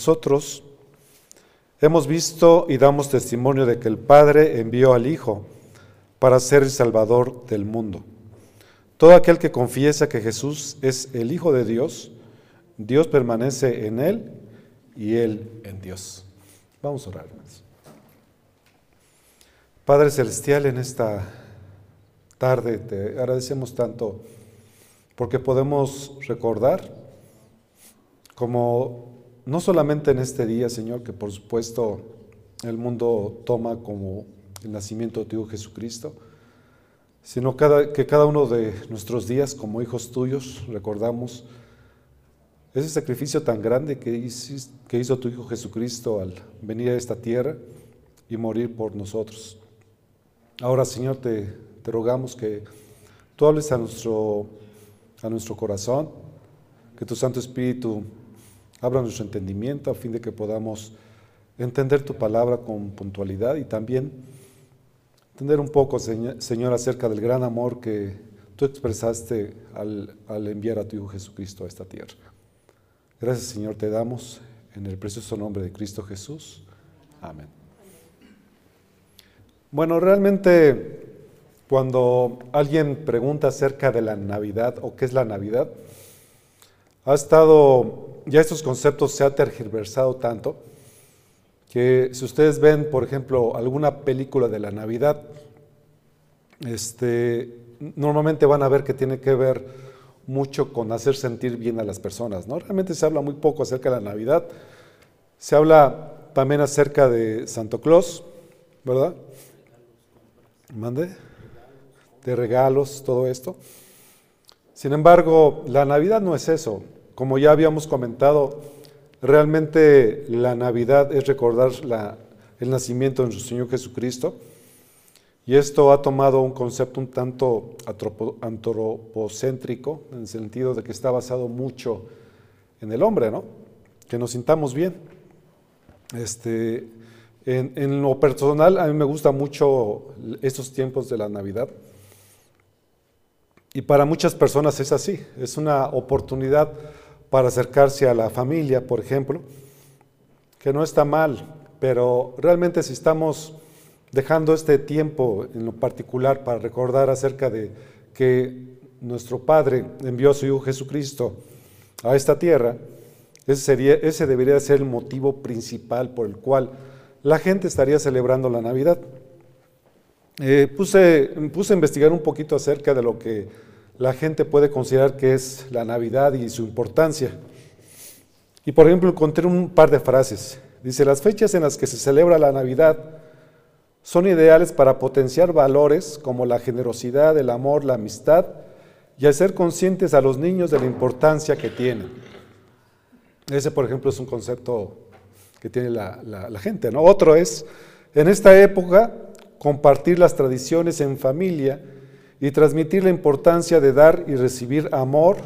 Nosotros hemos visto y damos testimonio de que el Padre envió al Hijo para ser el Salvador del mundo. Todo aquel que confiesa que Jesús es el Hijo de Dios, Dios permanece en él y él en Dios. Vamos a orar. Padre Celestial, en esta tarde te agradecemos tanto porque podemos recordar como no solamente en este día, Señor, que por supuesto el mundo toma como el nacimiento de tu Hijo Jesucristo, sino que cada uno de nuestros días como hijos tuyos recordamos ese sacrificio tan grande que, hizo tu Hijo Jesucristo al venir a esta tierra y morir por nosotros. Ahora, Señor, te, rogamos que tú hables a nuestro, a nuestro corazón, que tu Santo Espíritu abra nuestro entendimiento a fin de que podamos entender tu palabra con puntualidad y también entender un poco, Señor, acerca del gran amor que tú expresaste al, al enviar a tu Hijo Jesucristo a esta tierra. Gracias, Señor, te damos en el precioso nombre de Cristo Jesús. Amén. Bueno, realmente cuando alguien pregunta acerca de la Navidad o qué es la Navidad, ha estado ya estos conceptos se han tergiversado tanto que si ustedes ven, por ejemplo, alguna película de la Navidad, este, normalmente van a ver que tiene que ver mucho con hacer sentir bien a las personas. ¿no? Realmente se habla muy poco acerca de la Navidad. Se habla también acerca de Santo Claus, ¿verdad? Mande. De regalos, todo esto. Sin embargo, la Navidad no es eso. Como ya habíamos comentado, realmente la Navidad es recordar el nacimiento de nuestro Señor Jesucristo. Y esto ha tomado un concepto un tanto antropocéntrico, en el sentido de que está basado mucho en el hombre, ¿no? Que nos sintamos bien. Este, en, lo personal, a mí me gusta mucho estos tiempos de la Navidad. Y para muchas personas es así, es una oportunidad para acercarse a la familia, por ejemplo, que no está mal, pero realmente si estamos dejando este tiempo en lo particular para recordar acerca de que nuestro Padre envió a su Hijo Jesucristo a esta tierra, ese, sería, ese debería ser el motivo principal por el cual la gente estaría celebrando la Navidad. Eh, puse, puse a investigar un poquito acerca de lo que la gente puede considerar que es la Navidad y su importancia. Y por ejemplo, encontré un par de frases. Dice, las fechas en las que se celebra la Navidad son ideales para potenciar valores como la generosidad, el amor, la amistad y hacer conscientes a los niños de la importancia que tienen. Ese, por ejemplo, es un concepto que tiene la, la gente. ¿no? Otro es, en esta época, compartir las tradiciones en familia y transmitir la importancia de dar y recibir amor,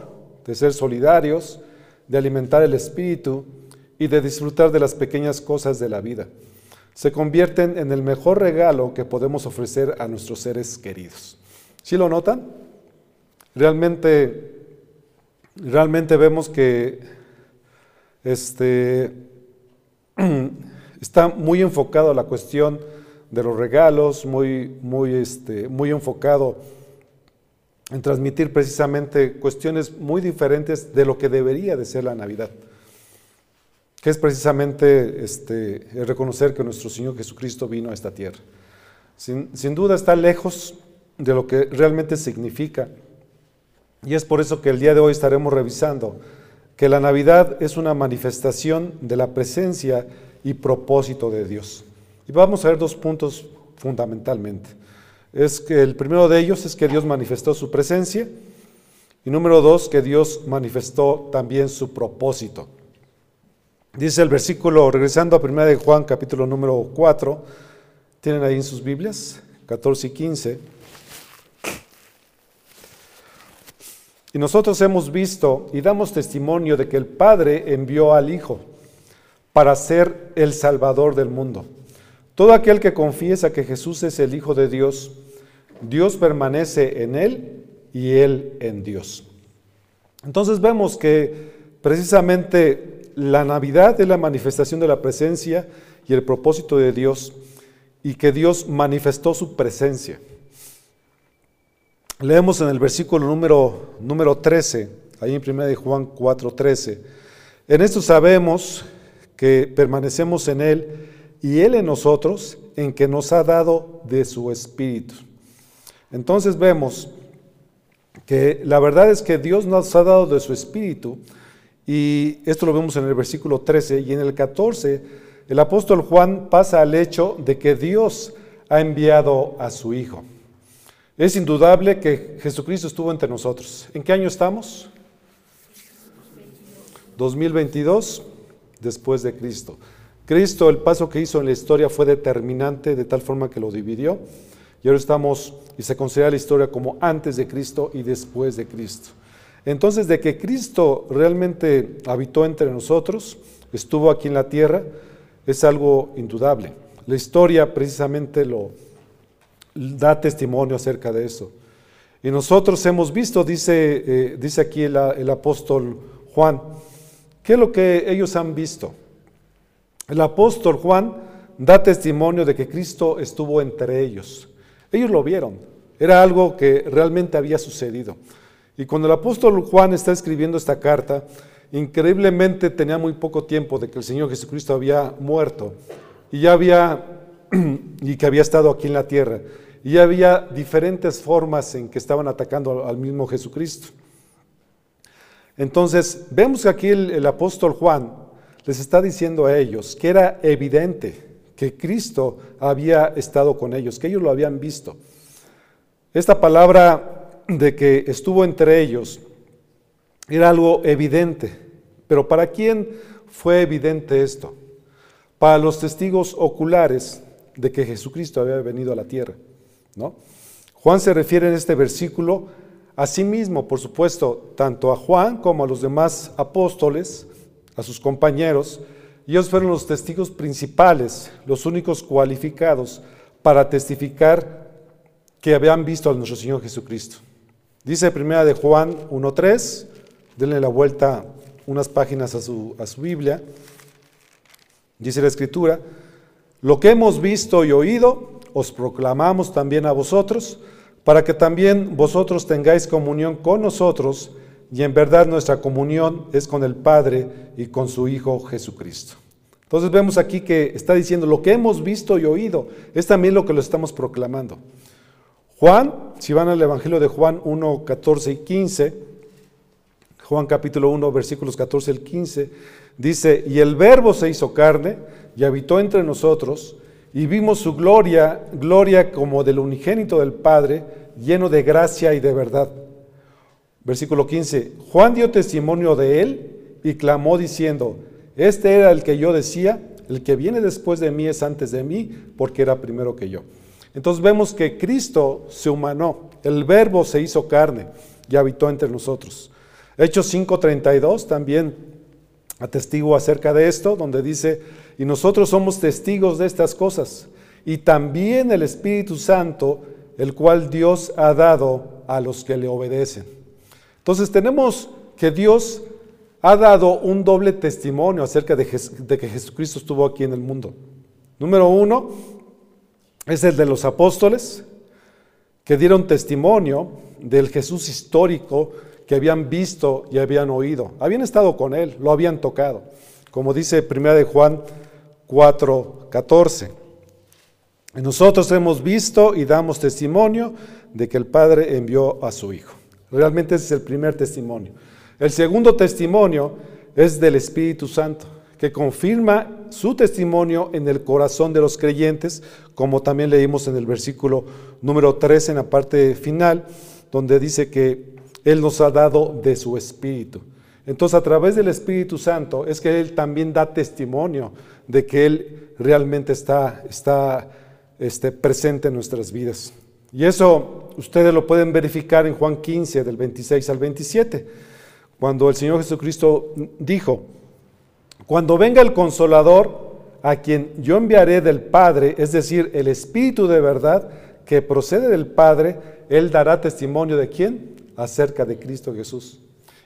de ser solidarios, de alimentar el espíritu y de disfrutar de las pequeñas cosas de la vida. Se convierten en el mejor regalo que podemos ofrecer a nuestros seres queridos. ¿Sí lo notan? Realmente, realmente vemos que este, está muy enfocado a la cuestión de los regalos, muy, muy, este, muy enfocado en transmitir precisamente cuestiones muy diferentes de lo que debería de ser la Navidad, que es precisamente este, reconocer que nuestro Señor Jesucristo vino a esta tierra. Sin, sin duda está lejos de lo que realmente significa, y es por eso que el día de hoy estaremos revisando que la Navidad es una manifestación de la presencia y propósito de Dios. Y vamos a ver dos puntos fundamentalmente es que el primero de ellos es que Dios manifestó su presencia y número dos, que Dios manifestó también su propósito. Dice el versículo, regresando a 1 de Juan capítulo número 4, tienen ahí en sus Biblias, 14 y 15. Y nosotros hemos visto y damos testimonio de que el Padre envió al Hijo para ser el Salvador del mundo. Todo aquel que confiesa que Jesús es el Hijo de Dios, Dios permanece en él y él en Dios. Entonces vemos que precisamente la Navidad es la manifestación de la presencia y el propósito de Dios y que Dios manifestó su presencia. Leemos en el versículo número, número 13, ahí en 1 de Juan 4, 13. En esto sabemos que permanecemos en Él y Él en nosotros, en que nos ha dado de su Espíritu. Entonces vemos que la verdad es que Dios nos ha dado de su Espíritu, y esto lo vemos en el versículo 13, y en el 14 el apóstol Juan pasa al hecho de que Dios ha enviado a su Hijo. Es indudable que Jesucristo estuvo entre nosotros. ¿En qué año estamos? 2022, después de Cristo. Cristo, el paso que hizo en la historia fue determinante de tal forma que lo dividió. Y ahora estamos, y se considera la historia como antes de Cristo y después de Cristo. Entonces, de que Cristo realmente habitó entre nosotros, estuvo aquí en la tierra, es algo indudable. La historia precisamente lo da testimonio acerca de eso. Y nosotros hemos visto, dice, eh, dice aquí el, el apóstol Juan, ¿qué es lo que ellos han visto? El apóstol Juan da testimonio de que Cristo estuvo entre ellos. Ellos lo vieron, era algo que realmente había sucedido. Y cuando el apóstol Juan está escribiendo esta carta, increíblemente tenía muy poco tiempo de que el Señor Jesucristo había muerto y ya había y que había estado aquí en la tierra. Y había diferentes formas en que estaban atacando al mismo Jesucristo. Entonces, vemos que aquí el, apóstol Juan les está diciendo a ellos que era evidente que Cristo había estado con ellos, que ellos lo habían visto. Esta palabra de que estuvo entre ellos era algo evidente, pero ¿para quién fue evidente esto? Para los testigos oculares de que Jesucristo había venido a la tierra. ¿no? Juan se refiere en este versículo a sí mismo, por supuesto, tanto a Juan como a los demás apóstoles, a sus compañeros. Ellos fueron los testigos principales, los únicos cualificados para testificar que habían visto a nuestro Señor Jesucristo. Dice primera de Juan 1.3, denle la vuelta unas páginas a su, a su Biblia. Dice la Escritura, lo que hemos visto y oído, os proclamamos también a vosotros, para que también vosotros tengáis comunión con nosotros, y en verdad nuestra comunión es con el Padre y con su Hijo Jesucristo. Entonces vemos aquí que está diciendo, lo que hemos visto y oído, es también lo que lo estamos proclamando. Juan, si van al Evangelio de Juan 1, 14 y 15, Juan capítulo 1, versículos 14 al 15, dice, y el verbo se hizo carne y habitó entre nosotros, y vimos su gloria, gloria como del unigénito del Padre, lleno de gracia y de verdad. Versículo 15, Juan dio testimonio de él y clamó diciendo, este era el que yo decía, el que viene después de mí es antes de mí, porque era primero que yo. Entonces vemos que Cristo se humanó, el verbo se hizo carne y habitó entre nosotros. Hechos 5:32 también atestigo acerca de esto, donde dice, y nosotros somos testigos de estas cosas, y también el Espíritu Santo, el cual Dios ha dado a los que le obedecen. Entonces tenemos que Dios ha dado un doble testimonio acerca de, que Jesucristo estuvo aquí en el mundo. Número uno es el de los apóstoles, que dieron testimonio del Jesús histórico que habían visto y habían oído. Habían estado con él, lo habían tocado. Como dice 1 de Juan 4, 14. Nosotros hemos visto y damos testimonio de que el Padre envió a su Hijo. Realmente ese es el primer testimonio. El segundo testimonio es del Espíritu Santo, que confirma su testimonio en el corazón de los creyentes, como también leímos en el versículo número 3 en la parte final, donde dice que él nos ha dado de su Espíritu. Entonces a través del Espíritu Santo es que Él también da testimonio de que Él realmente está, está este, presente en nuestras vidas. Y eso ustedes lo pueden verificar en Juan 15, del 26 al 27, cuando el Señor Jesucristo dijo, cuando venga el consolador, a quien yo enviaré del Padre, es decir, el Espíritu de verdad que procede del Padre, Él dará testimonio de quién? acerca de Cristo Jesús.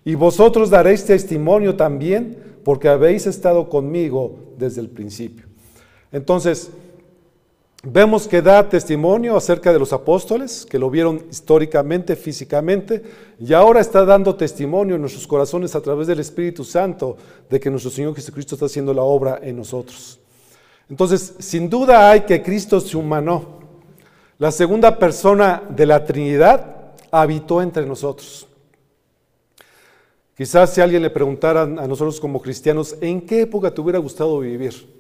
Y vosotros daréis testimonio también, porque habéis estado conmigo desde el principio. Entonces, Vemos que da testimonio acerca de los apóstoles, que lo vieron históricamente, físicamente, y ahora está dando testimonio en nuestros corazones a través del Espíritu Santo de que nuestro Señor Jesucristo está haciendo la obra en nosotros. Entonces, sin duda hay que Cristo se humanó. La segunda persona de la Trinidad habitó entre nosotros. Quizás si alguien le preguntara a nosotros como cristianos, ¿en qué época te hubiera gustado vivir?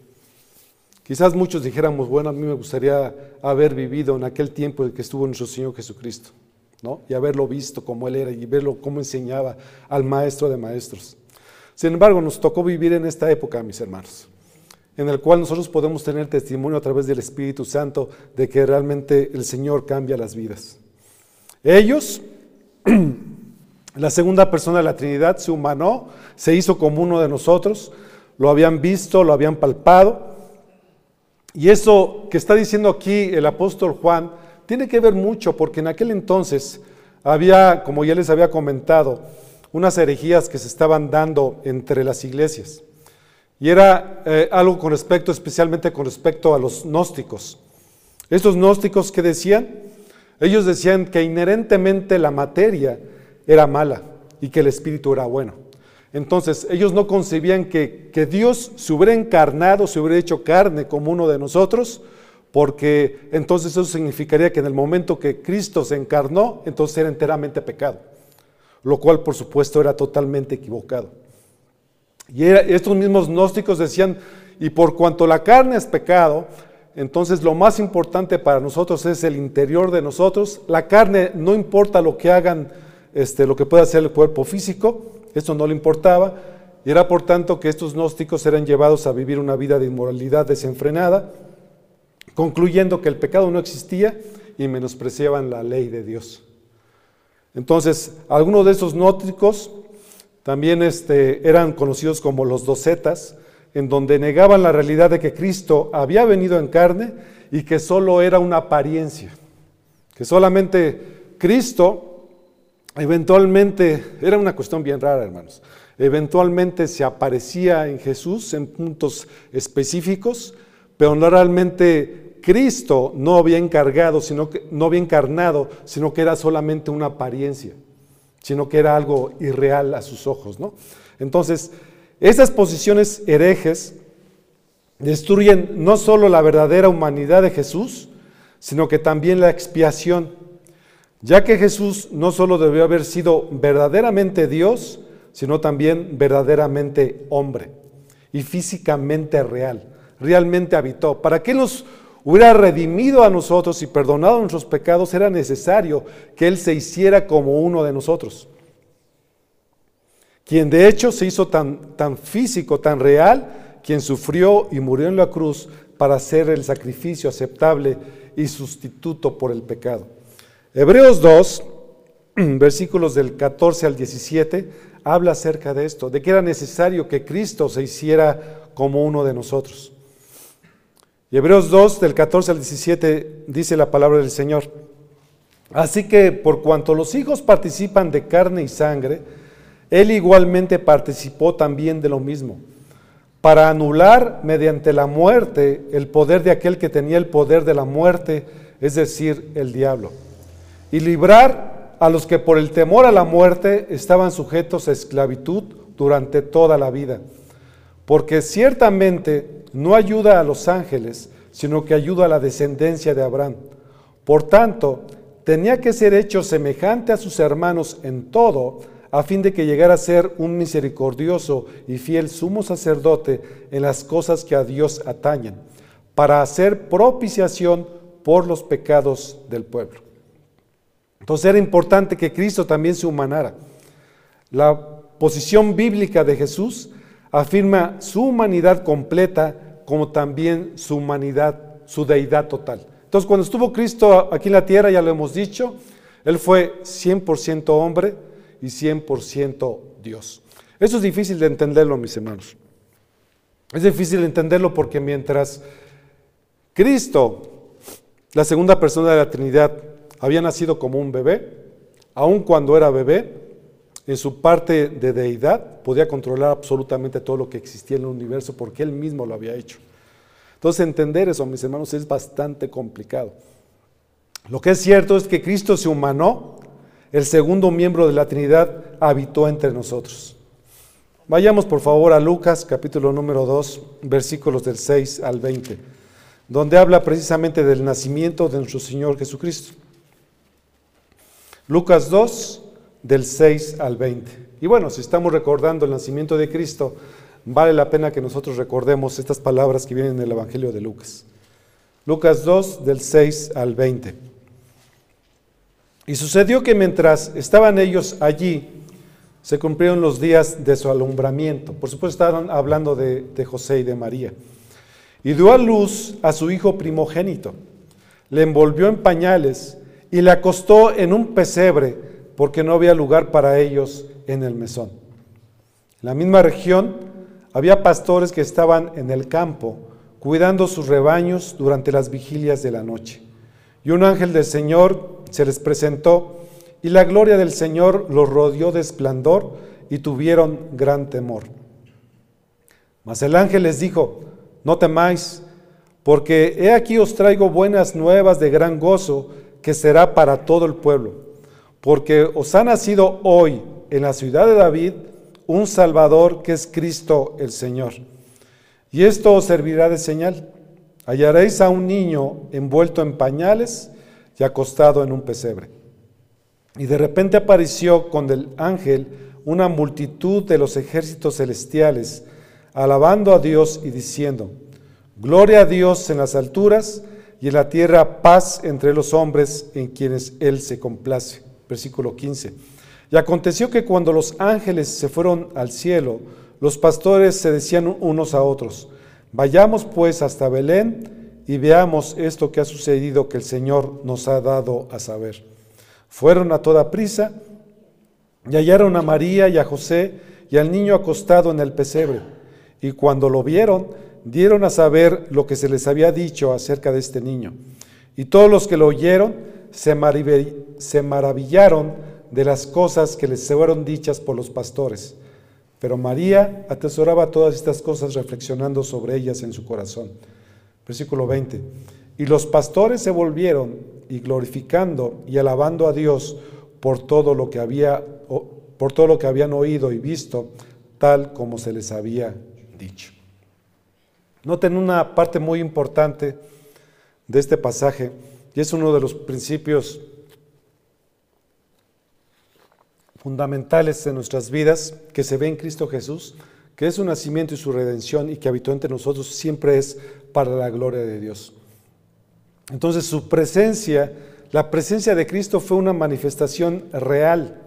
Quizás muchos dijéramos, bueno, a mí me gustaría haber vivido en aquel tiempo en que estuvo nuestro Señor Jesucristo, ¿no? Y haberlo visto como Él era y verlo cómo enseñaba al Maestro de Maestros. Sin embargo, nos tocó vivir en esta época, mis hermanos, en el cual nosotros podemos tener testimonio a través del Espíritu Santo de que realmente el Señor cambia las vidas. Ellos, la segunda persona de la Trinidad, se humanó, se hizo como uno de nosotros, lo habían visto, lo habían palpado y eso que está diciendo aquí el apóstol Juan tiene que ver mucho porque en aquel entonces había, como ya les había comentado, unas herejías que se estaban dando entre las iglesias. Y era eh, algo con respecto, especialmente con respecto a los gnósticos. Estos gnósticos que decían, ellos decían que inherentemente la materia era mala y que el espíritu era bueno. Entonces, ellos no concebían que, Dios se hubiera encarnado, se hubiera hecho carne como uno de nosotros, porque entonces eso significaría que en el momento que Cristo se encarnó, entonces era enteramente pecado, lo cual por supuesto era totalmente equivocado. Y estos mismos gnósticos decían, y por cuanto la carne es pecado, entonces lo más importante para nosotros es el interior de nosotros. La carne no importa lo que hagan, este, lo que pueda hacer el cuerpo físico, esto no le importaba y era por tanto que estos gnósticos eran llevados a vivir una vida de inmoralidad desenfrenada, concluyendo que el pecado no existía y menospreciaban la ley de Dios. Entonces, algunos de estos gnósticos también este, eran conocidos como los docetas, en donde negaban la realidad de que Cristo había venido en carne y que solo era una apariencia, que solamente Cristo eventualmente, era una cuestión bien rara, hermanos, eventualmente se aparecía en Jesús en puntos específicos, pero no realmente Cristo no había encargado, sino que no había encarnado, sino que era solamente una apariencia, sino que era algo irreal a sus ojos, ¿no? Entonces, esas posiciones herejes destruyen no solo la verdadera humanidad de Jesús, sino que también la expiación ya que Jesús no solo debió haber sido verdaderamente Dios, sino también verdaderamente hombre y físicamente real, realmente habitó. Para que nos hubiera redimido a nosotros y perdonado nuestros pecados, era necesario que Él se hiciera como uno de nosotros. Quien de hecho se hizo tan, tan físico, tan real, quien sufrió y murió en la cruz para hacer el sacrificio aceptable y sustituto por el pecado. Hebreos 2, versículos del 14 al 17, habla acerca de esto, de que era necesario que Cristo se hiciera como uno de nosotros. Hebreos 2, del 14 al 17, dice la palabra del Señor. Así que por cuanto los hijos participan de carne y sangre, Él igualmente participó también de lo mismo, para anular mediante la muerte el poder de aquel que tenía el poder de la muerte, es decir, el diablo y librar a los que por el temor a la muerte estaban sujetos a esclavitud durante toda la vida. Porque ciertamente no ayuda a los ángeles, sino que ayuda a la descendencia de Abraham. Por tanto, tenía que ser hecho semejante a sus hermanos en todo, a fin de que llegara a ser un misericordioso y fiel sumo sacerdote en las cosas que a Dios atañen, para hacer propiciación por los pecados del pueblo. Entonces era importante que Cristo también se humanara. La posición bíblica de Jesús afirma su humanidad completa como también su humanidad, su deidad total. Entonces cuando estuvo Cristo aquí en la tierra, ya lo hemos dicho, Él fue 100% hombre y 100% Dios. Eso es difícil de entenderlo, mis hermanos. Es difícil de entenderlo porque mientras Cristo, la segunda persona de la Trinidad, había nacido como un bebé, aun cuando era bebé, en su parte de deidad, podía controlar absolutamente todo lo que existía en el universo porque él mismo lo había hecho. Entonces entender eso, mis hermanos, es bastante complicado. Lo que es cierto es que Cristo se humanó, el segundo miembro de la Trinidad habitó entre nosotros. Vayamos por favor a Lucas capítulo número 2, versículos del 6 al 20, donde habla precisamente del nacimiento de nuestro Señor Jesucristo. Lucas 2, del 6 al 20. Y bueno, si estamos recordando el nacimiento de Cristo, vale la pena que nosotros recordemos estas palabras que vienen en el Evangelio de Lucas. Lucas 2, del 6 al 20. Y sucedió que mientras estaban ellos allí, se cumplieron los días de su alumbramiento. Por supuesto, estaban hablando de, de José y de María. Y dio a luz a su hijo primogénito. Le envolvió en pañales y le acostó en un pesebre porque no había lugar para ellos en el mesón. En la misma región había pastores que estaban en el campo cuidando sus rebaños durante las vigilias de la noche. Y un ángel del Señor se les presentó y la gloria del Señor los rodeó de esplendor y tuvieron gran temor. Mas el ángel les dijo, no temáis, porque he aquí os traigo buenas nuevas de gran gozo que será para todo el pueblo porque os ha nacido hoy en la ciudad de David un Salvador que es Cristo el Señor. Y esto os servirá de señal. Hallaréis a un niño envuelto en pañales y acostado en un pesebre. Y de repente apareció con el ángel una multitud de los ejércitos celestiales, alabando a Dios y diciendo, Gloria a Dios en las alturas y en la tierra paz entre los hombres en quienes Él se complace versículo 15. Y aconteció que cuando los ángeles se fueron al cielo, los pastores se decían unos a otros, vayamos pues hasta Belén y veamos esto que ha sucedido que el Señor nos ha dado a saber. Fueron a toda prisa y hallaron a María y a José y al niño acostado en el pesebre. Y cuando lo vieron, dieron a saber lo que se les había dicho acerca de este niño. Y todos los que lo oyeron se, maravillaron de las cosas que les fueron dichas por los pastores. Pero María atesoraba todas estas cosas reflexionando sobre ellas en su corazón. Versículo 20. Y los pastores se volvieron y glorificando y alabando a Dios por todo lo que había por todo lo que habían oído y visto, tal como se les había dicho. Noten una parte muy importante de este pasaje y es uno de los principios fundamentales de nuestras vidas que se ve en Cristo Jesús, que es su nacimiento y su redención y que habitó entre nosotros siempre es para la gloria de Dios. Entonces su presencia, la presencia de Cristo fue una manifestación real,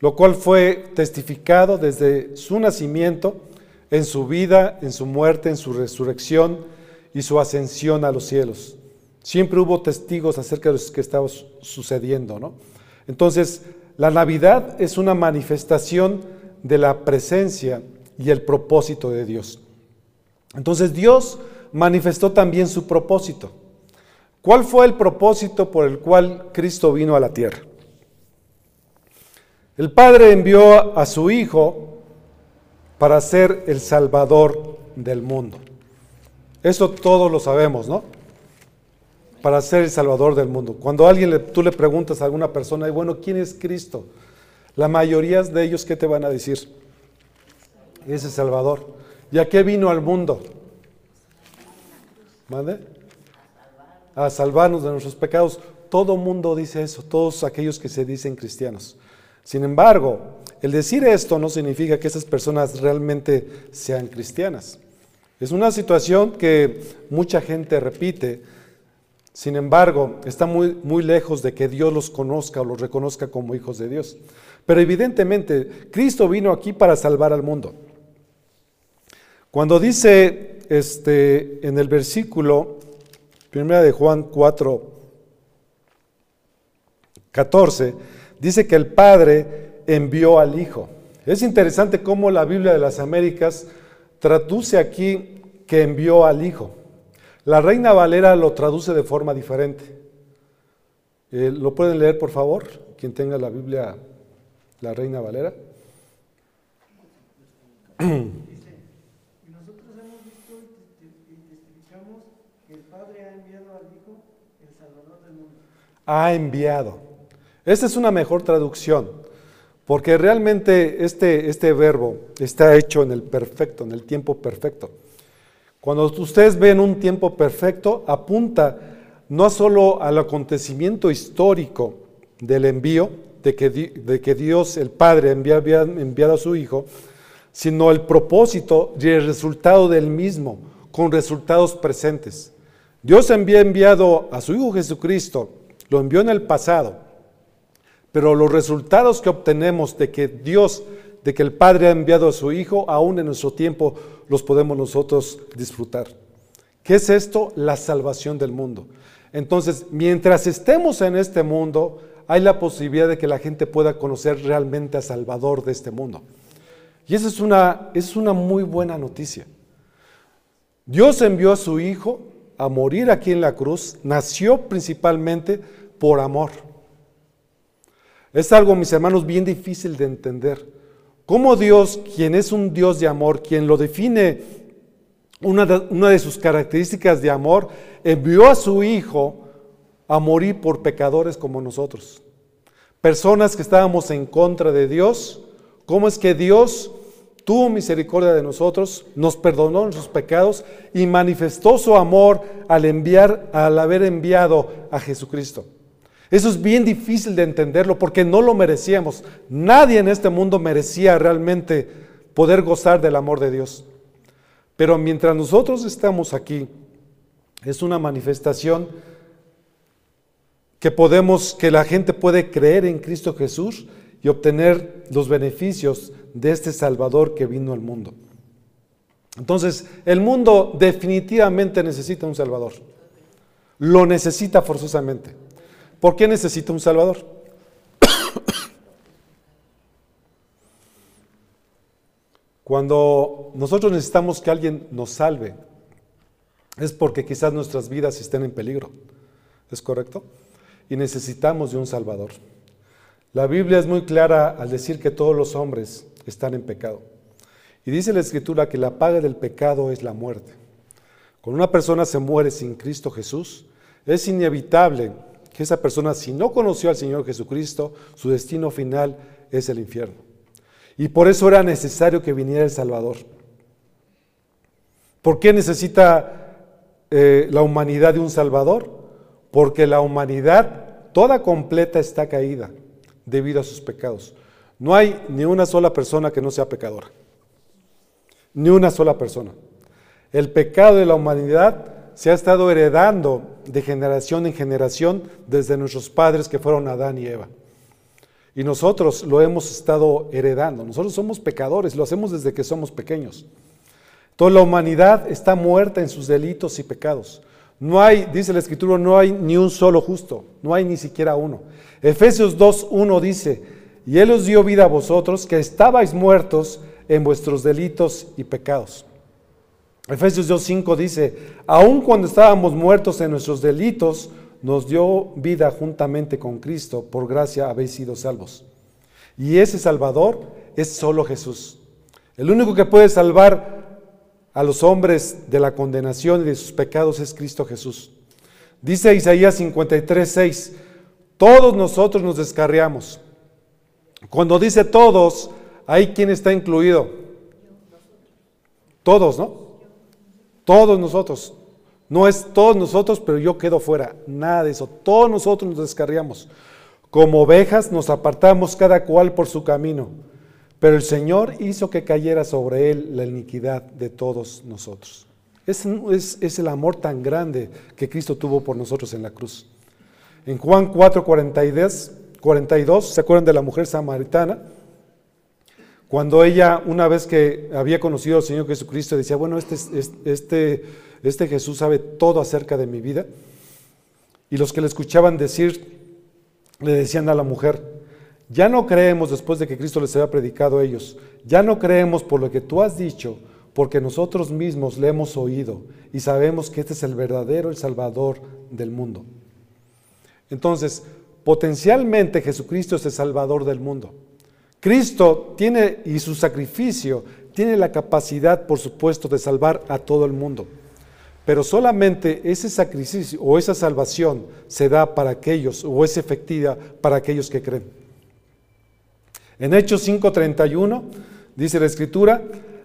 lo cual fue testificado desde su nacimiento, en su vida, en su muerte, en su resurrección y su ascensión a los cielos. Siempre hubo testigos acerca de lo que estaba sucediendo, ¿no? Entonces, la Navidad es una manifestación de la presencia y el propósito de Dios. Entonces, Dios manifestó también su propósito. ¿Cuál fue el propósito por el cual Cristo vino a la tierra? El Padre envió a su Hijo para ser el Salvador del mundo. Eso todos lo sabemos, ¿no? para ser el Salvador del mundo. Cuando alguien le, tú le preguntas a alguna persona, bueno, ¿quién es Cristo? La mayoría de ellos, ¿qué te van a decir? Es el Salvador. ¿Y a qué vino al mundo? ¿Mande? A salvarnos de nuestros pecados. Todo mundo dice eso, todos aquellos que se dicen cristianos. Sin embargo, el decir esto no significa que esas personas realmente sean cristianas. Es una situación que mucha gente repite, sin embargo, está muy, muy lejos de que Dios los conozca o los reconozca como hijos de Dios. Pero evidentemente, Cristo vino aquí para salvar al mundo. Cuando dice este, en el versículo 1 de Juan 4, 14, dice que el Padre envió al Hijo. Es interesante cómo la Biblia de las Américas traduce aquí que envió al Hijo. La Reina Valera lo traduce de forma diferente. Eh, ¿Lo pueden leer, por favor? Quien tenga la Biblia la Reina Valera. Ha enviado. Esta es una mejor traducción, porque realmente este, este verbo está hecho en el perfecto, en el tiempo perfecto. Cuando ustedes ven un tiempo perfecto, apunta no solo al acontecimiento histórico del envío, de que, de que Dios el Padre envía- había enviado a su Hijo, sino el propósito y el resultado del mismo, con resultados presentes. Dios había enviado a su Hijo Jesucristo, lo envió en el pasado, pero los resultados que obtenemos de que Dios, de que el Padre ha enviado a su Hijo, aún en nuestro tiempo los podemos nosotros disfrutar. ¿Qué es esto? La salvación del mundo. Entonces, mientras estemos en este mundo, hay la posibilidad de que la gente pueda conocer realmente a Salvador de este mundo. Y esa es una, es una muy buena noticia. Dios envió a su Hijo a morir aquí en la cruz, nació principalmente por amor. Es algo, mis hermanos, bien difícil de entender. Cómo Dios, quien es un Dios de amor, quien lo define una de, sus características de amor, envió a su Hijo a morir por pecadores como nosotros. Personas que estábamos en contra de Dios. ¿Cómo es que Dios tuvo misericordia de nosotros, nos perdonó nuestros pecados y manifestó su amor al enviar, al haber enviado a Jesucristo? Eso es bien difícil de entenderlo porque no lo merecíamos. Nadie en este mundo merecía realmente poder gozar del amor de Dios. Pero mientras nosotros estamos aquí, es una manifestación que podemos, que la gente puede creer en Cristo Jesús y obtener los beneficios de este Salvador que vino al mundo. Entonces, el mundo definitivamente necesita un Salvador. Lo necesita forzosamente. ¿Por qué necesita un Salvador? Cuando nosotros necesitamos que alguien nos salve, es porque quizás nuestras vidas estén en peligro. ¿Es correcto? Y necesitamos de un Salvador. La Biblia es muy clara al decir que todos los hombres están en pecado. Y dice la Escritura que la paga del pecado es la muerte. Cuando una persona se muere sin Cristo Jesús, es inevitable que esa persona, si no conoció al Señor Jesucristo, su destino final es el infierno. Y por eso era necesario que viniera el Salvador. ¿Por qué necesita eh, la humanidad de un Salvador? Porque la humanidad toda completa está caída debido a sus pecados. No hay ni una sola persona que no sea pecadora. Ni una sola persona. El pecado de la humanidad se ha estado heredando de generación en generación desde nuestros padres que fueron Adán y Eva. Y nosotros lo hemos estado heredando. Nosotros somos pecadores, lo hacemos desde que somos pequeños. Toda la humanidad está muerta en sus delitos y pecados. No hay, dice la escritura, no hay ni un solo justo, no hay ni siquiera uno. Efesios 2.1 dice, y Él os dio vida a vosotros que estabais muertos en vuestros delitos y pecados. Efesios 2.5 dice, aun cuando estábamos muertos en nuestros delitos, nos dio vida juntamente con Cristo, por gracia habéis sido salvos. Y ese Salvador es solo Jesús. El único que puede salvar a los hombres de la condenación y de sus pecados es Cristo Jesús. Dice Isaías 53.6, todos nosotros nos descarriamos. Cuando dice todos, ¿hay quién está incluido? Todos, ¿no? Todos nosotros. No es todos nosotros, pero yo quedo fuera. Nada de eso. Todos nosotros nos descarriamos. Como ovejas nos apartamos cada cual por su camino. Pero el Señor hizo que cayera sobre él la iniquidad de todos nosotros. Es, es, el amor tan grande que Cristo tuvo por nosotros en la cruz. En Juan 4, 42, 42, ¿se acuerdan de la mujer samaritana? Cuando ella, una vez que había conocido al Señor Jesucristo, decía, bueno, este, este, este Jesús sabe todo acerca de mi vida. Y los que le escuchaban decir, le decían a la mujer, ya no creemos después de que Cristo les había predicado a ellos, ya no creemos por lo que tú has dicho, porque nosotros mismos le hemos oído y sabemos que este es el verdadero, el Salvador del mundo. Entonces, potencialmente Jesucristo es el Salvador del mundo. Cristo tiene y su sacrificio tiene la capacidad, por supuesto, de salvar a todo el mundo. Pero solamente ese sacrificio o esa salvación se da para aquellos, o es efectiva para aquellos que creen. En Hechos 5:31 dice la Escritura,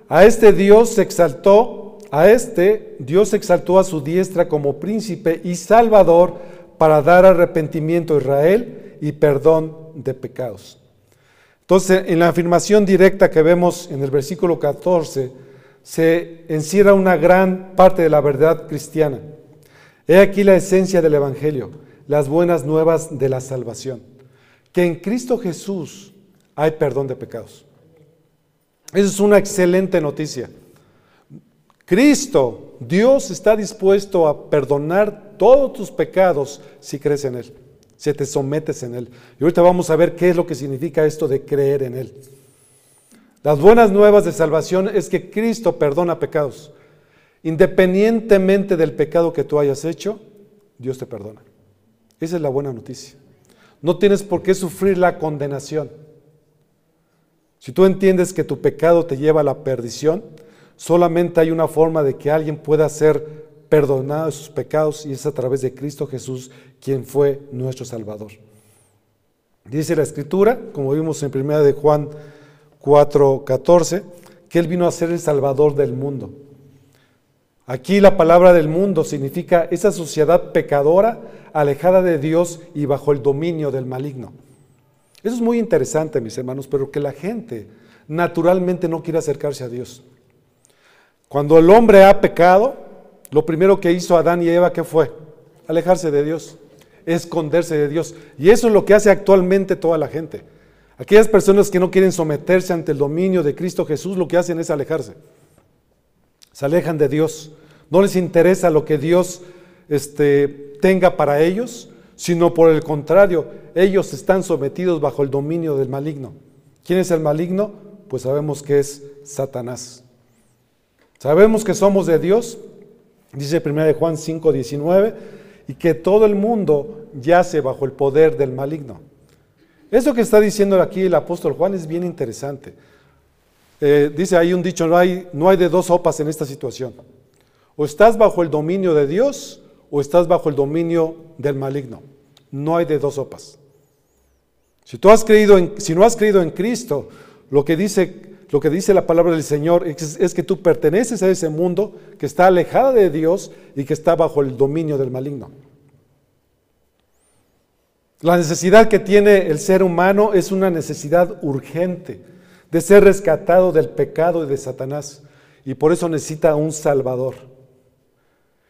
a este Dios se exaltó, a este Dios exaltó a su diestra como príncipe y salvador para dar arrepentimiento a Israel y perdón de pecados. Entonces, en la afirmación directa que vemos en el versículo 14, se encierra una gran parte de la verdad cristiana. He aquí la esencia del Evangelio, las buenas nuevas de la salvación, que en Cristo Jesús hay perdón de pecados. Esa es una excelente noticia. Cristo, Dios está dispuesto a perdonar todos tus pecados si crees en Él se te sometes en Él. Y ahorita vamos a ver qué es lo que significa esto de creer en Él. Las buenas nuevas de salvación es que Cristo perdona pecados. Independientemente del pecado que tú hayas hecho, Dios te perdona. Esa es la buena noticia. No tienes por qué sufrir la condenación. Si tú entiendes que tu pecado te lleva a la perdición, solamente hay una forma de que alguien pueda ser perdonado de sus pecados y es a través de Cristo Jesús quien fue nuestro Salvador. Dice la Escritura, como vimos en 1 de Juan 4:14, que Él vino a ser el Salvador del mundo. Aquí la palabra del mundo significa esa sociedad pecadora, alejada de Dios y bajo el dominio del maligno. Eso es muy interesante, mis hermanos, pero que la gente naturalmente no quiere acercarse a Dios. Cuando el hombre ha pecado, lo primero que hizo Adán y Eva, ¿qué fue? Alejarse de Dios, esconderse de Dios. Y eso es lo que hace actualmente toda la gente. Aquellas personas que no quieren someterse ante el dominio de Cristo Jesús, lo que hacen es alejarse. Se alejan de Dios. No les interesa lo que Dios este, tenga para ellos, sino por el contrario, ellos están sometidos bajo el dominio del maligno. ¿Quién es el maligno? Pues sabemos que es Satanás. Sabemos que somos de Dios, Dice 1 Juan 5, 19, y que todo el mundo yace bajo el poder del maligno. Eso que está diciendo aquí el apóstol Juan es bien interesante. Eh, dice ahí un dicho, no hay, no hay de dos sopas en esta situación. O estás bajo el dominio de Dios o estás bajo el dominio del maligno. No hay de dos sopas. Si, tú has creído si no has creído en Cristo, lo que dice lo que dice la palabra del Señor es, que tú perteneces a ese mundo que está alejada de Dios y que está bajo el dominio del maligno. La necesidad que tiene el ser humano es una necesidad urgente de ser rescatado del pecado y de Satanás. Y por eso necesita un Salvador.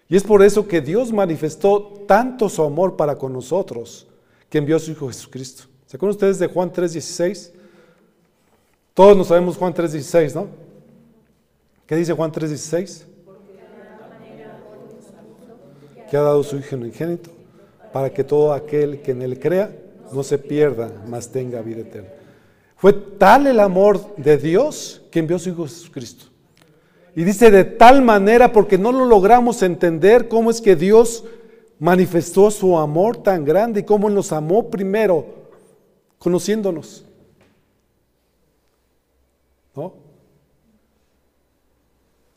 Y es por eso que Dios manifestó tanto su amor para con nosotros que envió a su Hijo Jesucristo. ¿Se acuerdan ustedes de Juan 3:16? Todos nos sabemos Juan 3.16, ¿no? ¿Qué dice Juan 3.16? Que ha dado su Hijo unigénito para que todo aquel que en él crea no se pierda, mas tenga vida eterna. Fue tal el amor de Dios que envió a su Hijo Jesucristo. Y dice de tal manera porque no lo logramos entender cómo es que Dios manifestó su amor tan grande y cómo nos amó primero, conociéndonos.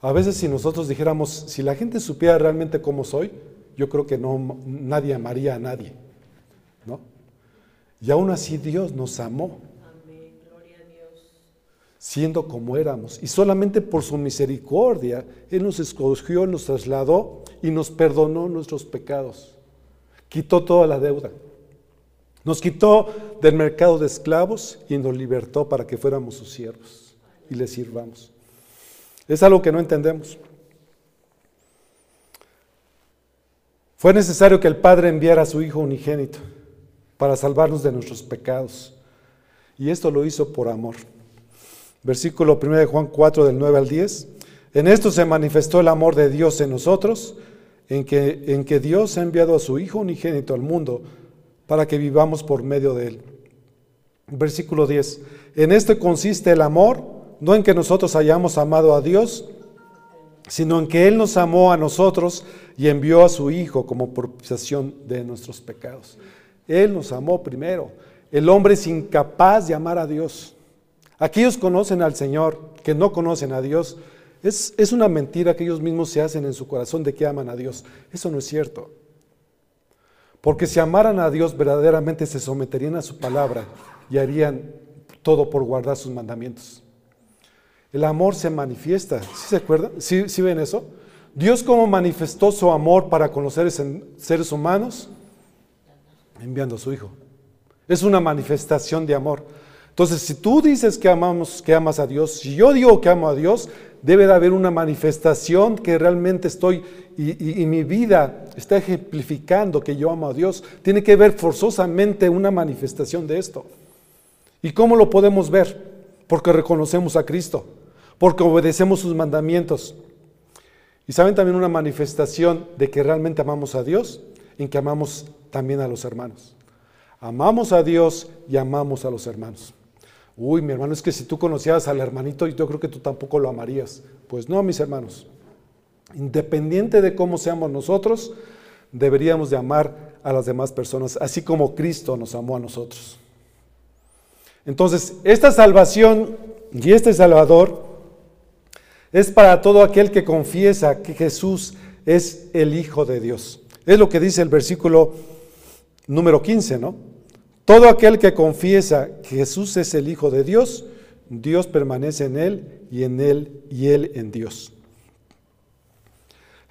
A veces si nosotros dijéramos, si la gente supiera realmente cómo soy, yo creo que no, nadie amaría a nadie. ¿no? Y aún así Dios nos amó. Siendo como éramos. Y solamente por su misericordia, Él nos escogió, nos trasladó y nos perdonó nuestros pecados. Quitó toda la deuda. Nos quitó del mercado de esclavos y nos libertó para que fuéramos sus siervos y le sirvamos. Es algo que no entendemos. Fue necesario que el Padre enviara a su Hijo unigénito para salvarnos de nuestros pecados. Y esto lo hizo por amor. Versículo 1 de Juan 4 del 9 al 10. En esto se manifestó el amor de Dios en nosotros, en que, en que Dios ha enviado a su Hijo unigénito al mundo para que vivamos por medio de él. Versículo 10. En esto consiste el amor no en que nosotros hayamos amado a Dios, sino en que Él nos amó a nosotros y envió a su Hijo como propiciación de nuestros pecados. Él nos amó primero. El hombre es incapaz de amar a Dios. Aquellos conocen al Señor, que no conocen a Dios. Es, es una mentira que ellos mismos se hacen en su corazón de que aman a Dios. Eso no es cierto. Porque si amaran a Dios verdaderamente se someterían a su palabra y harían todo por guardar sus mandamientos. El amor se manifiesta. ¿Sí se acuerdan? ¿Sí, ¿Sí, ven eso? Dios cómo manifestó su amor para con los seres, seres humanos, enviando a su Hijo. Es una manifestación de amor. Entonces, si tú dices que amamos, que amas a Dios, si yo digo que amo a Dios, debe de haber una manifestación que realmente estoy y, y, mi vida está ejemplificando que yo amo a Dios. Tiene que ver forzosamente una manifestación de esto. ¿Y cómo lo podemos ver? Porque reconocemos a Cristo, porque obedecemos sus mandamientos. Y saben también una manifestación de que realmente amamos a Dios, en que amamos también a los hermanos. Amamos a Dios y amamos a los hermanos. Uy, mi hermano, es que si tú conocieras al hermanito, yo creo que tú tampoco lo amarías. Pues no, mis hermanos. Independiente de cómo seamos nosotros, deberíamos de amar a las demás personas, así como Cristo nos amó a nosotros. Entonces, esta salvación y este Salvador es para todo aquel que confiesa que Jesús es el Hijo de Dios. Es lo que dice el versículo número 15, ¿no? Todo aquel que confiesa que Jesús es el Hijo de Dios, Dios permanece en él y en él y él en Dios.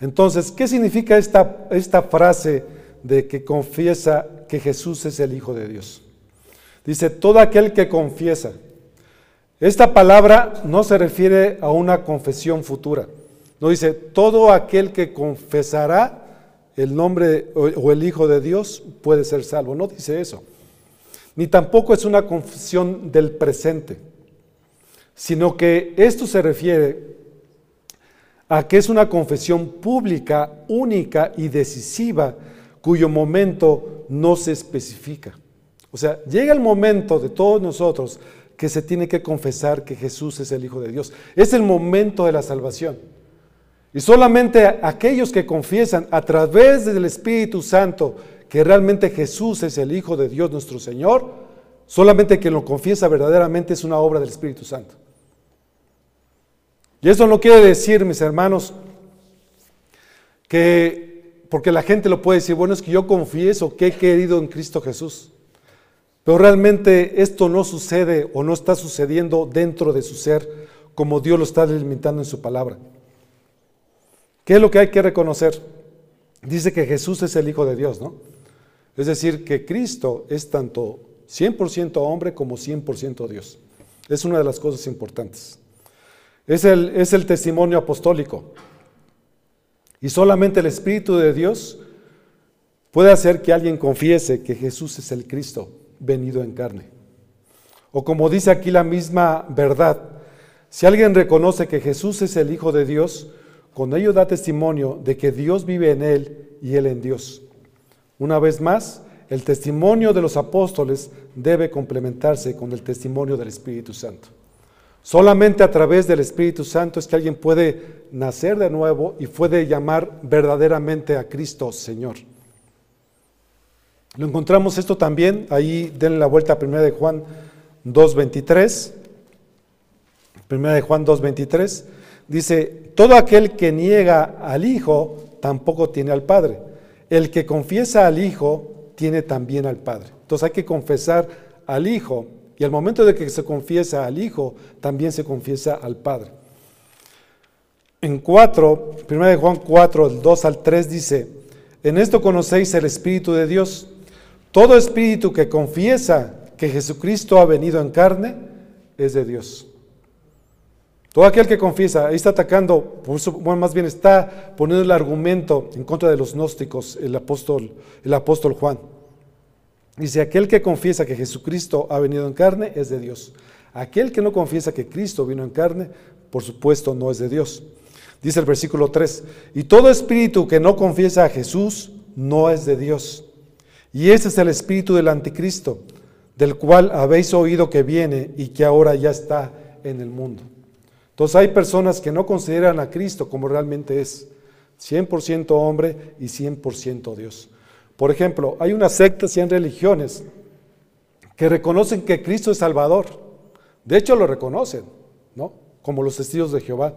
Entonces, ¿qué significa esta, esta frase de que confiesa que Jesús es el Hijo de Dios? Dice, todo aquel que confiesa. Esta palabra no se refiere a una confesión futura. No dice, todo aquel que confesará el nombre o el Hijo de Dios puede ser salvo. No dice eso ni tampoco es una confesión del presente, sino que esto se refiere a que es una confesión pública, única y decisiva, cuyo momento no se especifica. O sea, llega el momento de todos nosotros que se tiene que confesar que Jesús es el Hijo de Dios. Es el momento de la salvación. Y solamente aquellos que confiesan a través del Espíritu Santo que realmente Jesús es el Hijo de Dios nuestro Señor, solamente quien lo confiesa verdaderamente es una obra del Espíritu Santo. Y eso no quiere decir, mis hermanos, que porque la gente lo puede decir, bueno, es que yo confieso que he querido en Cristo Jesús. Pero realmente esto no sucede o no está sucediendo dentro de su ser como Dios lo está delimitando en su palabra. ¿Qué es lo que hay que reconocer? Dice que Jesús es el Hijo de Dios, ¿no? Es decir, que Cristo es tanto 100% hombre como 100% Dios. Es una de las cosas importantes. Es el, es el testimonio apostólico. Y solamente el Espíritu de Dios puede hacer que alguien confiese que Jesús es el Cristo venido en carne. O como dice aquí la misma verdad, si alguien reconoce que Jesús es el Hijo de Dios, con ello da testimonio de que Dios vive en él y él en Dios. Una vez más, el testimonio de los apóstoles debe complementarse con el testimonio del Espíritu Santo. Solamente a través del Espíritu Santo es que alguien puede nacer de nuevo y puede llamar verdaderamente a Cristo Señor. Lo encontramos esto también, ahí denle la vuelta a 1 de Juan 2.23. 1 de Juan 2.23 dice, todo aquel que niega al Hijo tampoco tiene al Padre. El que confiesa al Hijo tiene también al Padre. Entonces hay que confesar al Hijo y al momento de que se confiesa al Hijo, también se confiesa al Padre. En 4, 1 de Juan 4, 2 al 3 dice, en esto conocéis el Espíritu de Dios. Todo espíritu que confiesa que Jesucristo ha venido en carne es de Dios. Todo aquel que confiesa, ahí está atacando, bueno, más bien está poniendo el argumento en contra de los gnósticos, el apóstol, el apóstol Juan. Dice, aquel que confiesa que Jesucristo ha venido en carne es de Dios. Aquel que no confiesa que Cristo vino en carne, por supuesto, no es de Dios. Dice el versículo 3, y todo espíritu que no confiesa a Jesús no es de Dios. Y ese es el espíritu del anticristo, del cual habéis oído que viene y que ahora ya está en el mundo. Entonces hay personas que no consideran a Cristo como realmente es, 100% hombre y 100% Dios. Por ejemplo, hay unas sectas y religiones que reconocen que Cristo es Salvador De hecho, lo reconocen, ¿no? Como los testigos de Jehová.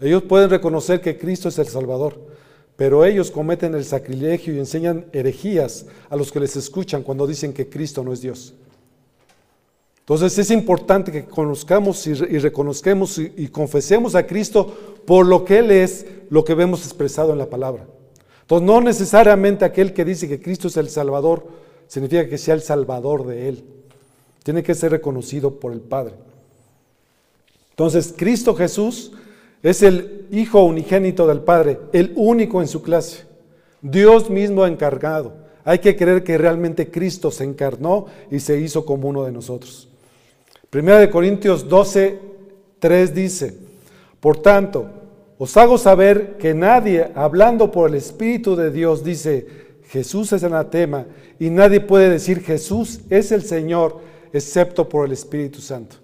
Ellos pueden reconocer que Cristo es el Salvador, pero ellos cometen el sacrilegio y enseñan herejías a los que les escuchan cuando dicen que Cristo no es Dios. Entonces es importante que conozcamos y, reconozcamos y, confesemos a Cristo por lo que Él es, lo que vemos expresado en la palabra. Entonces no necesariamente aquel que dice que Cristo es el Salvador significa que sea el Salvador de Él. Tiene que ser reconocido por el Padre. Entonces Cristo Jesús es el Hijo unigénito del Padre, el único en su clase. Dios mismo encargado. Hay que creer que realmente Cristo se encarnó y se hizo como uno de nosotros. Primera de Corintios 12, 3 dice, por tanto, os hago saber que nadie, hablando por el Espíritu de Dios, dice, Jesús es anatema, y nadie puede decir Jesús es el Señor, excepto por el Espíritu Santo.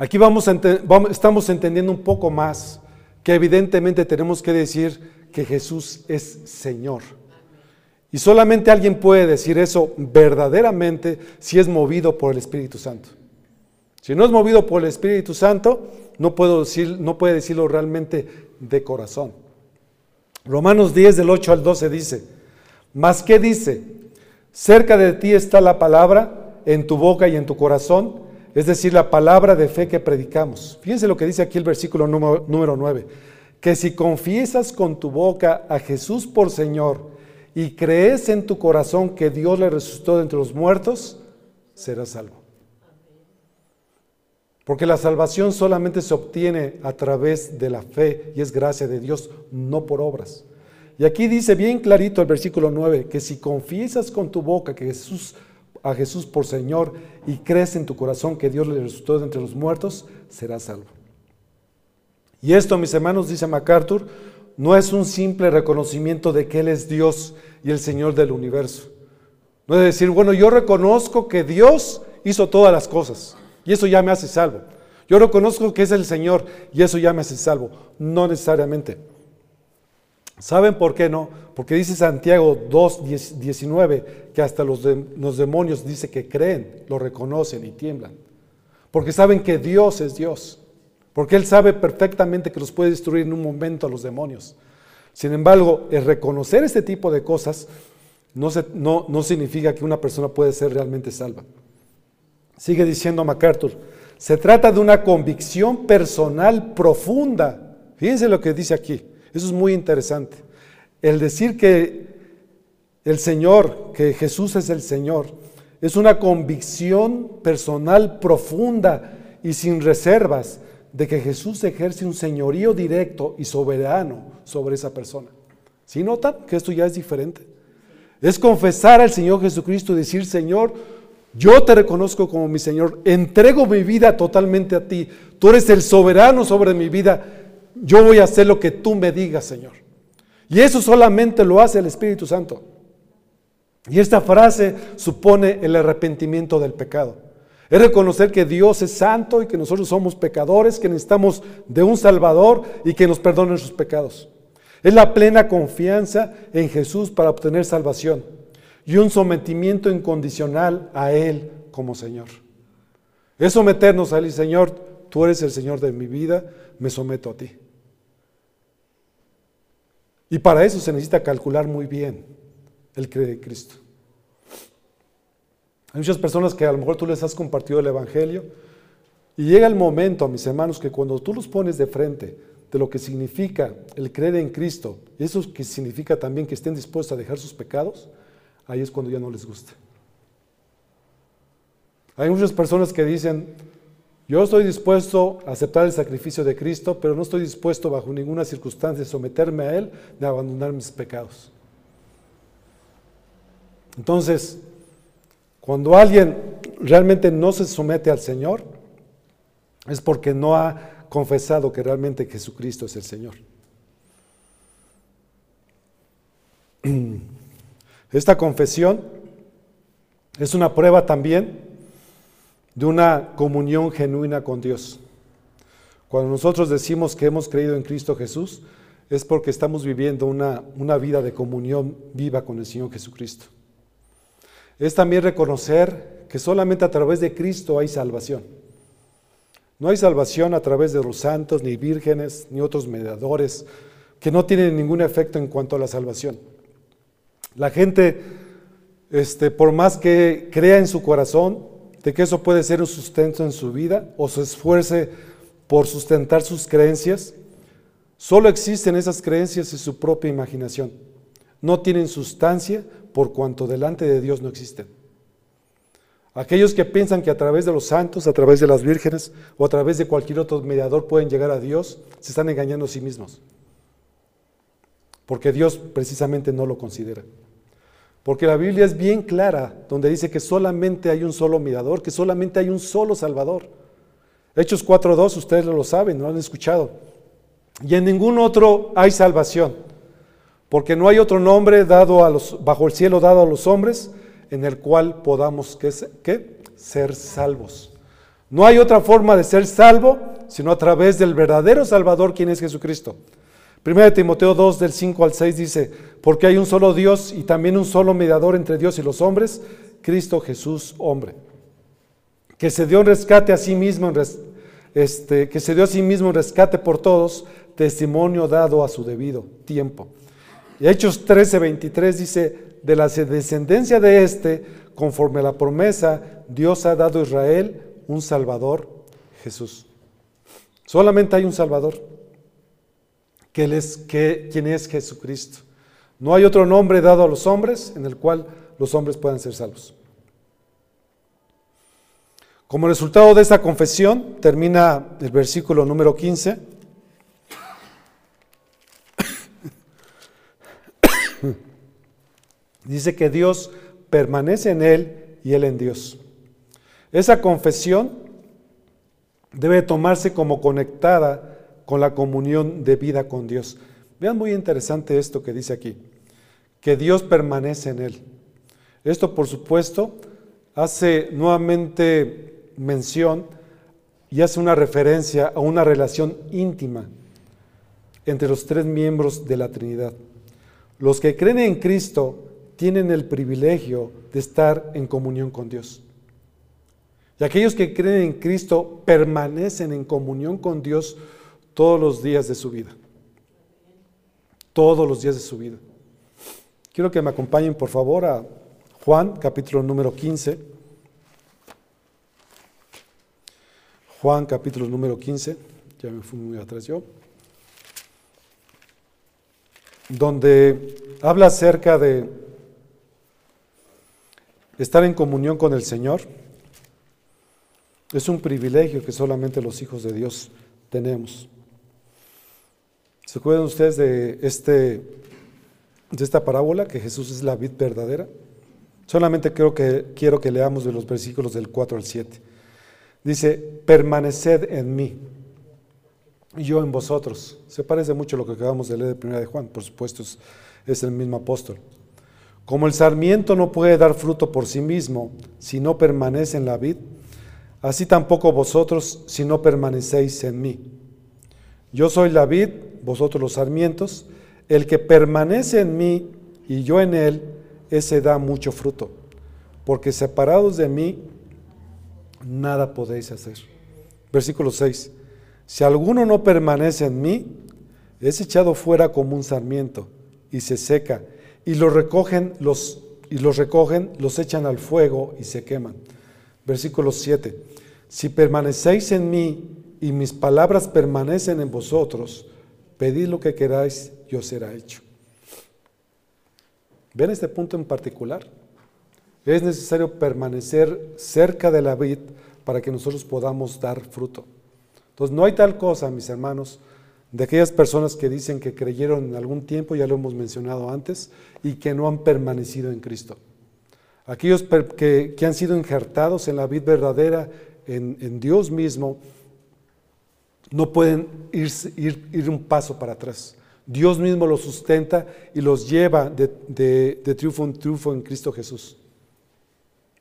Aquí vamos, estamos entendiendo un poco más que evidentemente tenemos que decir que Jesús es Señor. Y solamente alguien puede decir eso verdaderamente si es movido por el Espíritu Santo. Si no es movido por el Espíritu Santo, no, puedo decir, no puede decirlo realmente de corazón. Romanos 10 del 8 al 12 dice, ¿más qué dice? Cerca de ti está la palabra en tu boca y en tu corazón, es decir, la palabra de fe que predicamos. Fíjense lo que dice aquí el versículo número, número 9, que si confiesas con tu boca a Jesús por Señor, y crees en tu corazón que Dios le resucitó de entre los muertos, serás salvo. Porque la salvación solamente se obtiene a través de la fe y es gracia de Dios, no por obras. Y aquí dice bien clarito el versículo 9, que si confiesas con tu boca que Jesús, a Jesús por Señor y crees en tu corazón que Dios le resucitó de entre los muertos, serás salvo. Y esto, mis hermanos, dice MacArthur, no es un simple reconocimiento de que Él es Dios y el Señor del universo. No es decir, bueno, yo reconozco que Dios hizo todas las cosas y eso ya me hace salvo. Yo reconozco que es el Señor y eso ya me hace salvo. No necesariamente. ¿Saben por qué no? Porque dice Santiago 2, 19 que hasta los, los demonios dice que creen, lo reconocen y tiemblan. Porque saben que Dios es Dios. Porque Él sabe perfectamente que los puede destruir en un momento a los demonios. Sin embargo, el reconocer este tipo de cosas no, no, significa que una persona puede ser realmente salva. Sigue diciendo MacArthur, se trata de una convicción personal profunda. Fíjense lo que dice aquí, eso es muy interesante. El decir que el Señor, que Jesús es el Señor, es una convicción personal profunda y sin reservas de que Jesús ejerce un señorío directo y soberano sobre esa persona. ¿Sí notan que esto ya es diferente? Es confesar al Señor Jesucristo y decir, Señor, yo te reconozco como mi Señor, entrego mi vida totalmente a ti, tú eres el soberano sobre mi vida, yo voy a hacer lo que tú me digas, Señor. Y eso solamente lo hace el Espíritu Santo. Y esta frase supone el arrepentimiento del pecado. Es reconocer que Dios es santo y que nosotros somos pecadores, que necesitamos de un Salvador y que nos perdone nuestros pecados. Es la plena confianza en Jesús para obtener salvación y un sometimiento incondicional a Él como Señor. Es someternos a Él Señor, tú eres el Señor de mi vida, me someto a ti. Y para eso se necesita calcular muy bien el creer en Cristo. Hay muchas personas que a lo mejor tú les has compartido el Evangelio y llega el momento, mis hermanos, que cuando tú los pones de frente de lo que significa el creer en Cristo, y eso que significa también que estén dispuestos a dejar sus pecados, ahí es cuando ya no les gusta. Hay muchas personas que dicen, yo estoy dispuesto a aceptar el sacrificio de Cristo, pero no estoy dispuesto bajo ninguna circunstancia a someterme a Él de abandonar mis pecados. Entonces, cuando alguien realmente no se somete al Señor, es porque no ha confesado que realmente Jesucristo es el Señor. Esta confesión es una prueba también de una comunión genuina con Dios. Cuando nosotros decimos que hemos creído en Cristo Jesús, es porque estamos viviendo una, una vida de comunión viva con el Señor Jesucristo. es también reconocer que solamente a través de Cristo hay salvación. No hay salvación a través de los santos, ni vírgenes, ni otros mediadores, que no tienen ningún efecto en cuanto a la salvación. La gente, este, por más que crea en su corazón de que eso puede ser un sustento en su vida o se esfuerce por sustentar sus creencias, solo existen esas creencias en su propia imaginación. No tienen sustancia por cuanto delante de Dios no existen. Aquellos que piensan que a través de los santos, a través de las vírgenes o a través de cualquier otro mediador pueden llegar a Dios, se están engañando a sí mismos. Porque Dios precisamente no lo considera. Porque la Biblia es bien clara, donde dice que solamente hay un solo mediador, que solamente hay un solo Salvador. Hechos 4.2, ustedes lo saben, no han escuchado. Y en ningún otro hay salvación, porque no hay otro nombre dado a los, bajo el cielo dado a los hombres en el cual podamos ¿qué? ser salvos. No hay otra forma de ser salvo sino a través del verdadero Salvador, quien es Jesucristo. Primera de Timoteo 2, del 5 al 6 dice, porque hay un solo Dios y también un solo mediador entre Dios y los hombres, Cristo Jesús, hombre, que se dio un rescate a sí mismo, este, que se dio a sí mismo un rescate por todos, testimonio dado a su debido tiempo. Y Hechos 13, 23 dice, de la descendencia de éste, conforme a la promesa, Dios ha dado a Israel un Salvador, Jesús. Solamente hay un Salvador, que él es, quien es Jesucristo. No hay otro nombre dado a los hombres en el cual los hombres puedan ser salvos. Como resultado de esta confesión, termina el versículo número 15. Dice que Dios permanece en él y él en Dios. Esa confesión debe tomarse como conectada con la comunión de vida con Dios. Vean muy interesante esto que dice aquí, que Dios permanece en él. Esto, por supuesto, hace nuevamente mención y hace una referencia a una relación íntima entre los tres miembros de la Trinidad. Los que creen en Cristo tienen el privilegio de estar en comunión con Dios. Y aquellos que creen en Cristo permanecen en comunión con Dios todos los días de su vida. Todos los días de su vida. Quiero que me acompañen por favor a Juan, capítulo número 15. Juan, capítulo número 15. Ya me fui muy atrás yo. Donde habla acerca de estar en comunión con el Señor. Es un privilegio que solamente los hijos de Dios tenemos. ¿Se acuerdan ustedes de, este, de esta parábola, que Jesús es la vid verdadera? Solamente creo que, quiero que leamos de los versículos del 4 al 7. Dice, permaneced en mí y yo en vosotros. Se parece mucho a lo que acabamos de leer de 1 de Juan, por supuesto es, es el mismo apóstol. Como el sarmiento no puede dar fruto por sí mismo si no permanece en la vid, así tampoco vosotros si no permanecéis en mí. Yo soy la vid, vosotros los sarmientos, el que permanece en mí y yo en él, ese da mucho fruto, porque separados de mí, nada podéis hacer. Versículo 6. Si alguno no permanece en mí, es echado fuera como un sarmiento y se seca, y los recogen, los, y los recogen, los echan al fuego y se queman. Versículo 7. Si permanecéis en mí y mis palabras permanecen en vosotros, pedid lo que queráis y os será hecho. ¿Ven este punto en particular? Es necesario permanecer cerca de la vid para que nosotros podamos dar fruto. Entonces, no hay tal cosa, mis hermanos, de aquellas personas que dicen que creyeron en algún tiempo, ya lo hemos mencionado antes, y que no han permanecido en Cristo. Aquellos que, han sido injertados en la vid verdadera, en, en Dios mismo, no pueden ir, un paso para atrás. Dios mismo los sustenta y los lleva de, triunfo en triunfo en Cristo Jesús.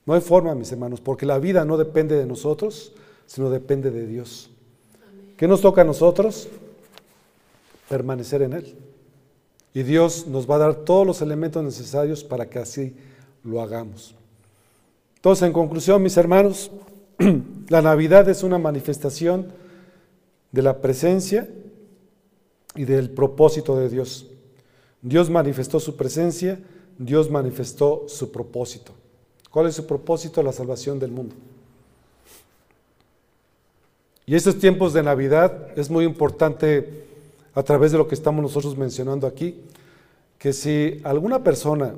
No hay forma, mis hermanos, porque la vida no depende de nosotros, sino depende de Dios. ¿Qué nos toca a nosotros? Permanecer en Él. Y Dios nos va a dar todos los elementos necesarios para que así lo hagamos. Entonces, en conclusión, mis hermanos, la Navidad es una manifestación de la presencia y del propósito de Dios. Dios manifestó su presencia, Dios manifestó su propósito. ¿Cuál es su propósito? La salvación del mundo. Y estos tiempos de Navidad es muy importante a través de lo que estamos nosotros mencionando aquí, que si alguna persona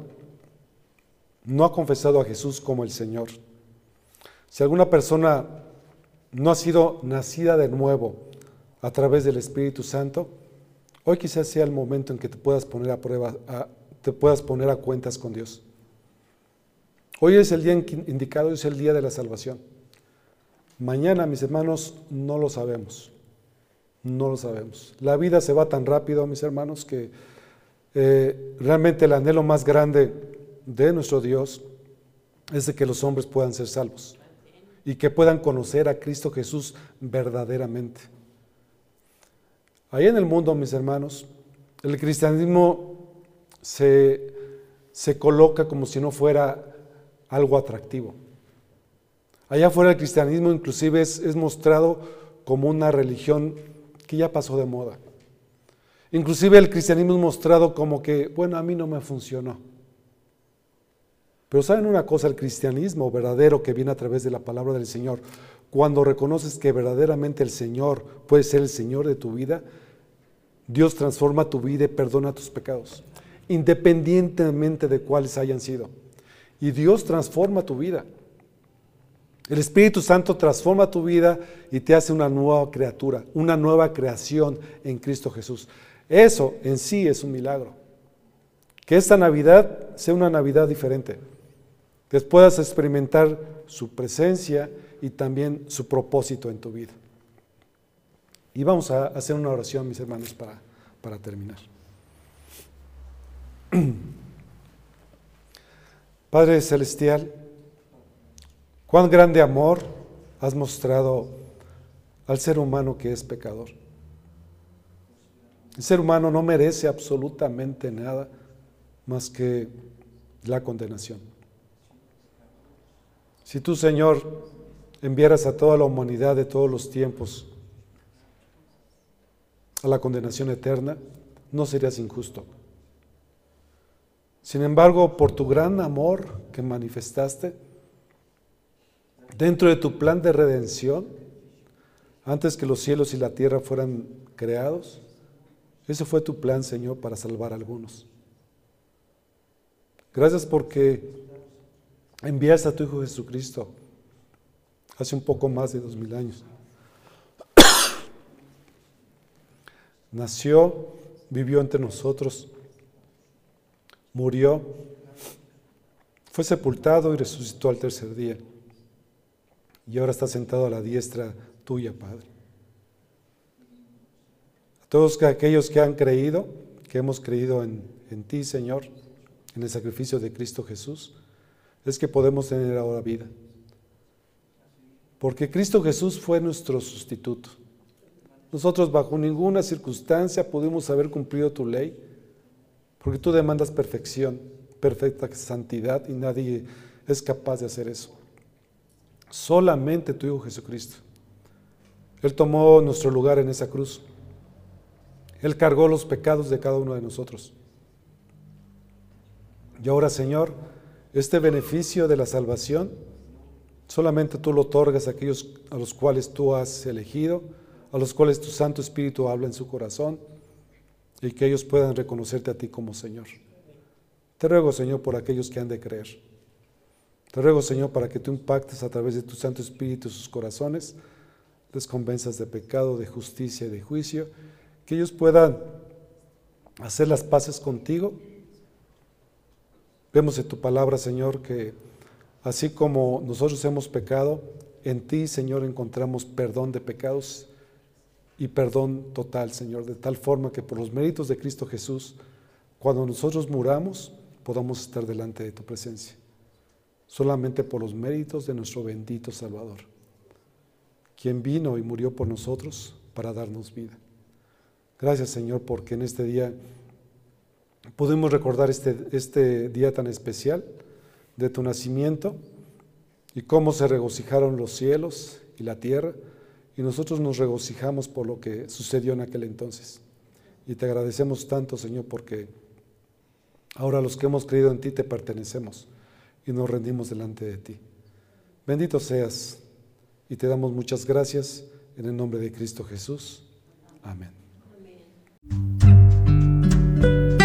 no ha confesado a Jesús como el Señor, si alguna persona no ha sido nacida de nuevo a través del Espíritu Santo, hoy quizás sea el momento en que te puedas poner a prueba, te puedas poner a cuentas con Dios. Hoy es el día indicado, es el día de la salvación. Mañana, mis hermanos, no lo sabemos. No lo sabemos. La vida se va tan rápido, mis hermanos, que eh, realmente el anhelo más grande de nuestro Dios es de que los hombres puedan ser salvos y que puedan conocer a Cristo Jesús verdaderamente. Ahí en el mundo, mis hermanos, el cristianismo se, se coloca como si no fuera algo atractivo. Allá afuera el cristianismo inclusive es, es mostrado como una religión que ya pasó de moda. Inclusive el cristianismo es mostrado como que, bueno, a mí no me funcionó. Pero saben una cosa, el cristianismo verdadero que viene a través de la palabra del Señor, cuando reconoces que verdaderamente el Señor puede ser el Señor de tu vida, Dios transforma tu vida y perdona tus pecados, independientemente de cuáles hayan sido. Y Dios transforma tu vida. El Espíritu Santo transforma tu vida y te hace una nueva criatura, una nueva creación en Cristo Jesús. Eso en sí es un milagro. Que esta Navidad sea una Navidad diferente. Que puedas experimentar su presencia y también su propósito en tu vida. Y vamos a hacer una oración, mis hermanos, para, para terminar. Padre Celestial, Cuán grande amor has mostrado al ser humano que es pecador. El ser humano no merece absolutamente nada más que la condenación. Si tú, Señor, enviaras a toda la humanidad de todos los tiempos a la condenación eterna, no serías injusto. Sin embargo, por tu gran amor que manifestaste, dentro de tu plan de redención, antes que los cielos y la tierra fueran creados, ese fue tu plan, Señor, para salvar a algunos. Gracias porque enviaste a tu Hijo Jesucristo hace un poco más de dos mil años. Nació, vivió entre nosotros, murió, fue sepultado y resucitó al tercer día y ahora está sentado a la diestra tuya, Padre. A todos aquellos que han creído, que hemos creído en, en ti, Señor, en el sacrificio de Cristo Jesús, es que podemos tener ahora vida. Porque Cristo Jesús fue nuestro sustituto. Nosotros bajo ninguna circunstancia pudimos haber cumplido tu ley, porque tú demandas perfección, perfecta santidad y nadie es capaz de hacer eso. Solamente tu Hijo Jesucristo. Él tomó nuestro lugar en esa cruz. Él cargó los pecados de cada uno de nosotros. Y ahora, Señor, este beneficio de la salvación, solamente tú lo otorgas a aquellos a los cuales tú has elegido, a los cuales tu Santo Espíritu habla en su corazón, y que ellos puedan reconocerte a ti como Señor. Te ruego, Señor, por aquellos que han de creer. Te ruego, Señor, para que tú impactes a través de tu Santo Espíritu sus corazones, les convenzas de pecado, de justicia y de juicio, que ellos puedan hacer las paces contigo. Vemos en tu palabra, Señor, que así como nosotros hemos pecado, en ti, Señor, encontramos perdón de pecados y perdón total, Señor, de tal forma que por los méritos de Cristo Jesús, cuando nosotros muramos, podamos estar delante de tu presencia solamente por los méritos de nuestro bendito Salvador, quien vino y murió por nosotros para darnos vida. Gracias Señor porque en este día podemos recordar este, este día tan especial de tu nacimiento y cómo se regocijaron los cielos y la tierra, y nosotros nos regocijamos por lo que sucedió en aquel entonces. Y te agradecemos tanto, Señor, porque ahora los que hemos creído en ti te pertenecemos y nos rendimos delante de ti. Bendito seas y te damos muchas gracias en el nombre de Cristo Jesús. Amén. Amén.